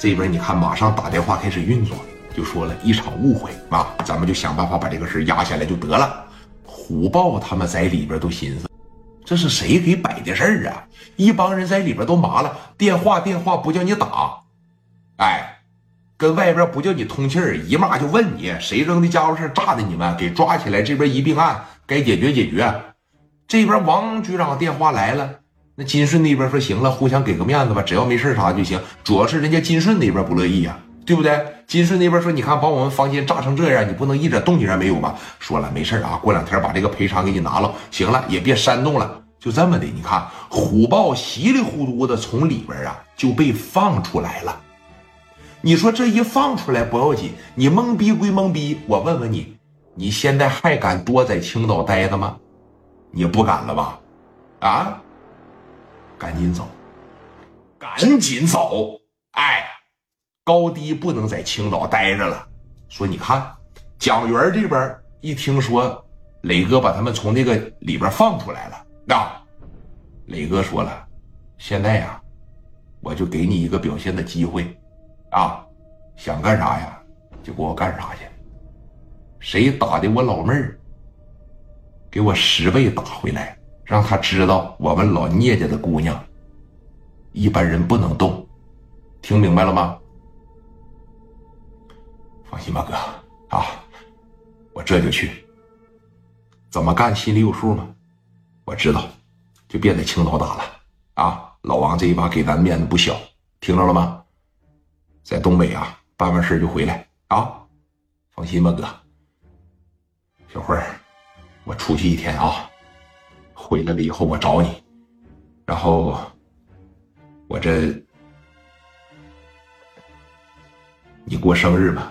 这边你看，马上打电话开始运作，就说了一场误会啊，咱们就想办法把这个事压下来就得了。虎豹他们在里边都寻思，这是谁给摆的事儿啊？一帮人在里边都麻了，电话电话不叫你打，哎，跟外边不叫你通气儿，一骂就问你谁扔的家伙事炸的你们，给抓起来，这边一并案，该解决解决。这边王局长电话来了，那金顺那边说行了，互相给个面子吧，只要没事啥就行。主要是人家金顺那边不乐意呀，对不对？金顺那边说，你看把我们房间炸成这样，你不能一点动静也没有吧？说了没事啊，过两天把这个赔偿给你拿了，行了，也别煽动了，就这么的。你看虎豹稀里糊涂的从里边啊就被放出来了。你说这一放出来不要紧，你懵逼归懵逼，我问问你，你现在还敢多在青岛待着吗？你不敢了吧？啊！赶紧走，赶紧走！哎，高低不能在青岛待着了。说你看，蒋元这边一听说磊哥把他们从那个里边放出来了，那磊哥说了，现在呀，我就给你一个表现的机会，啊，想干啥呀，就给我干啥去。谁打的我老妹儿？给我十倍打回来，让他知道我们老聂家的姑娘，一般人不能动，听明白了吗？放心吧，哥啊，我这就去。怎么干心里有数吗？我知道，就别在青岛打了啊！老王这一把给咱面子不小，听着了吗？在东北啊，办完事就回来啊！放心吧，哥。小辉儿。我出去一天啊，回来了以后我找你，然后我这你过生日嘛，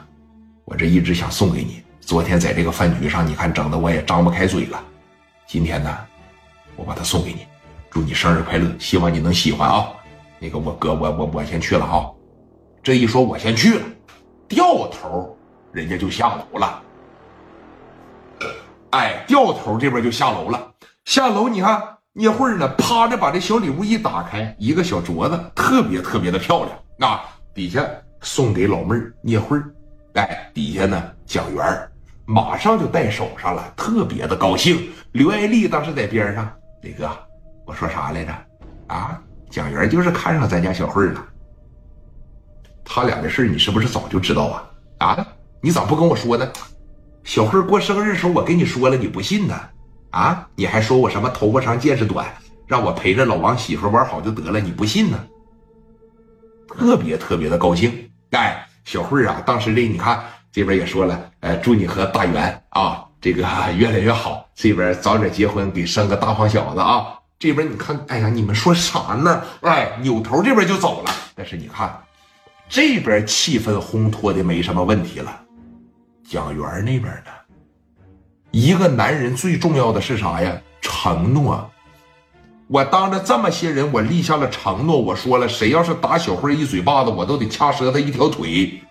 我这一直想送给你。昨天在这个饭局上，你看整的我也张不开嘴了。今天呢，我把它送给你，祝你生日快乐，希望你能喜欢啊。那个我哥，我我我先去了啊。这一说，我先去了，掉头人家就下楼了。哎，掉头这边就下楼了。下楼，你看聂慧呢，趴着把这小礼物一打开，一个小镯子，特别特别的漂亮。啊，底下送给老妹儿聂慧哎，底下呢蒋元马上就戴手上了，特别的高兴。刘爱丽当时在边上，磊哥，我说啥来着？啊，蒋元就是看上咱家小慧了。他俩的事你是不是早就知道啊？啊，你咋不跟我说呢？小慧过生日时候，我跟你说了，你不信呢？啊，你还说我什么头发长见识短，让我陪着老王媳妇玩好就得了，你不信呢？特别特别的高兴。哎，小慧啊，当时这你看这边也说了，呃，祝你和大元啊这个 越来越好，这边早点结婚，给生个大胖小子啊。这边你看，哎呀，你们说啥呢？哎，扭头这边就走了。但是你看，这边气氛烘托的没什么问题了。蒋元那边呢？一个男人最重要的是啥呀？承诺。我当着这么些人，我立下了承诺。我说了，谁要是打小慧一嘴巴子，我都得掐折他一条腿。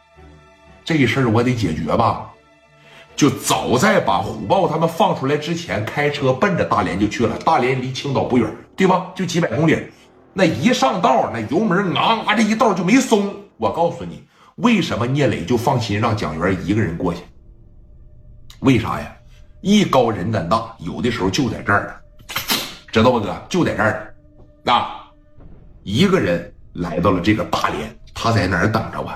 这事儿我得解决吧？就早在把虎豹他们放出来之前，开车奔着大连就去了。大连离青岛不远，对吧？就几百公里。那一上道，那油门啊啊这一道就没松。我告诉你。为什么聂磊就放心让蒋元一个人过去？为啥呀？艺高人胆大，有的时候就在这儿知道不，哥？就在这儿啊！一个人来到了这个大连，他在哪儿等着我？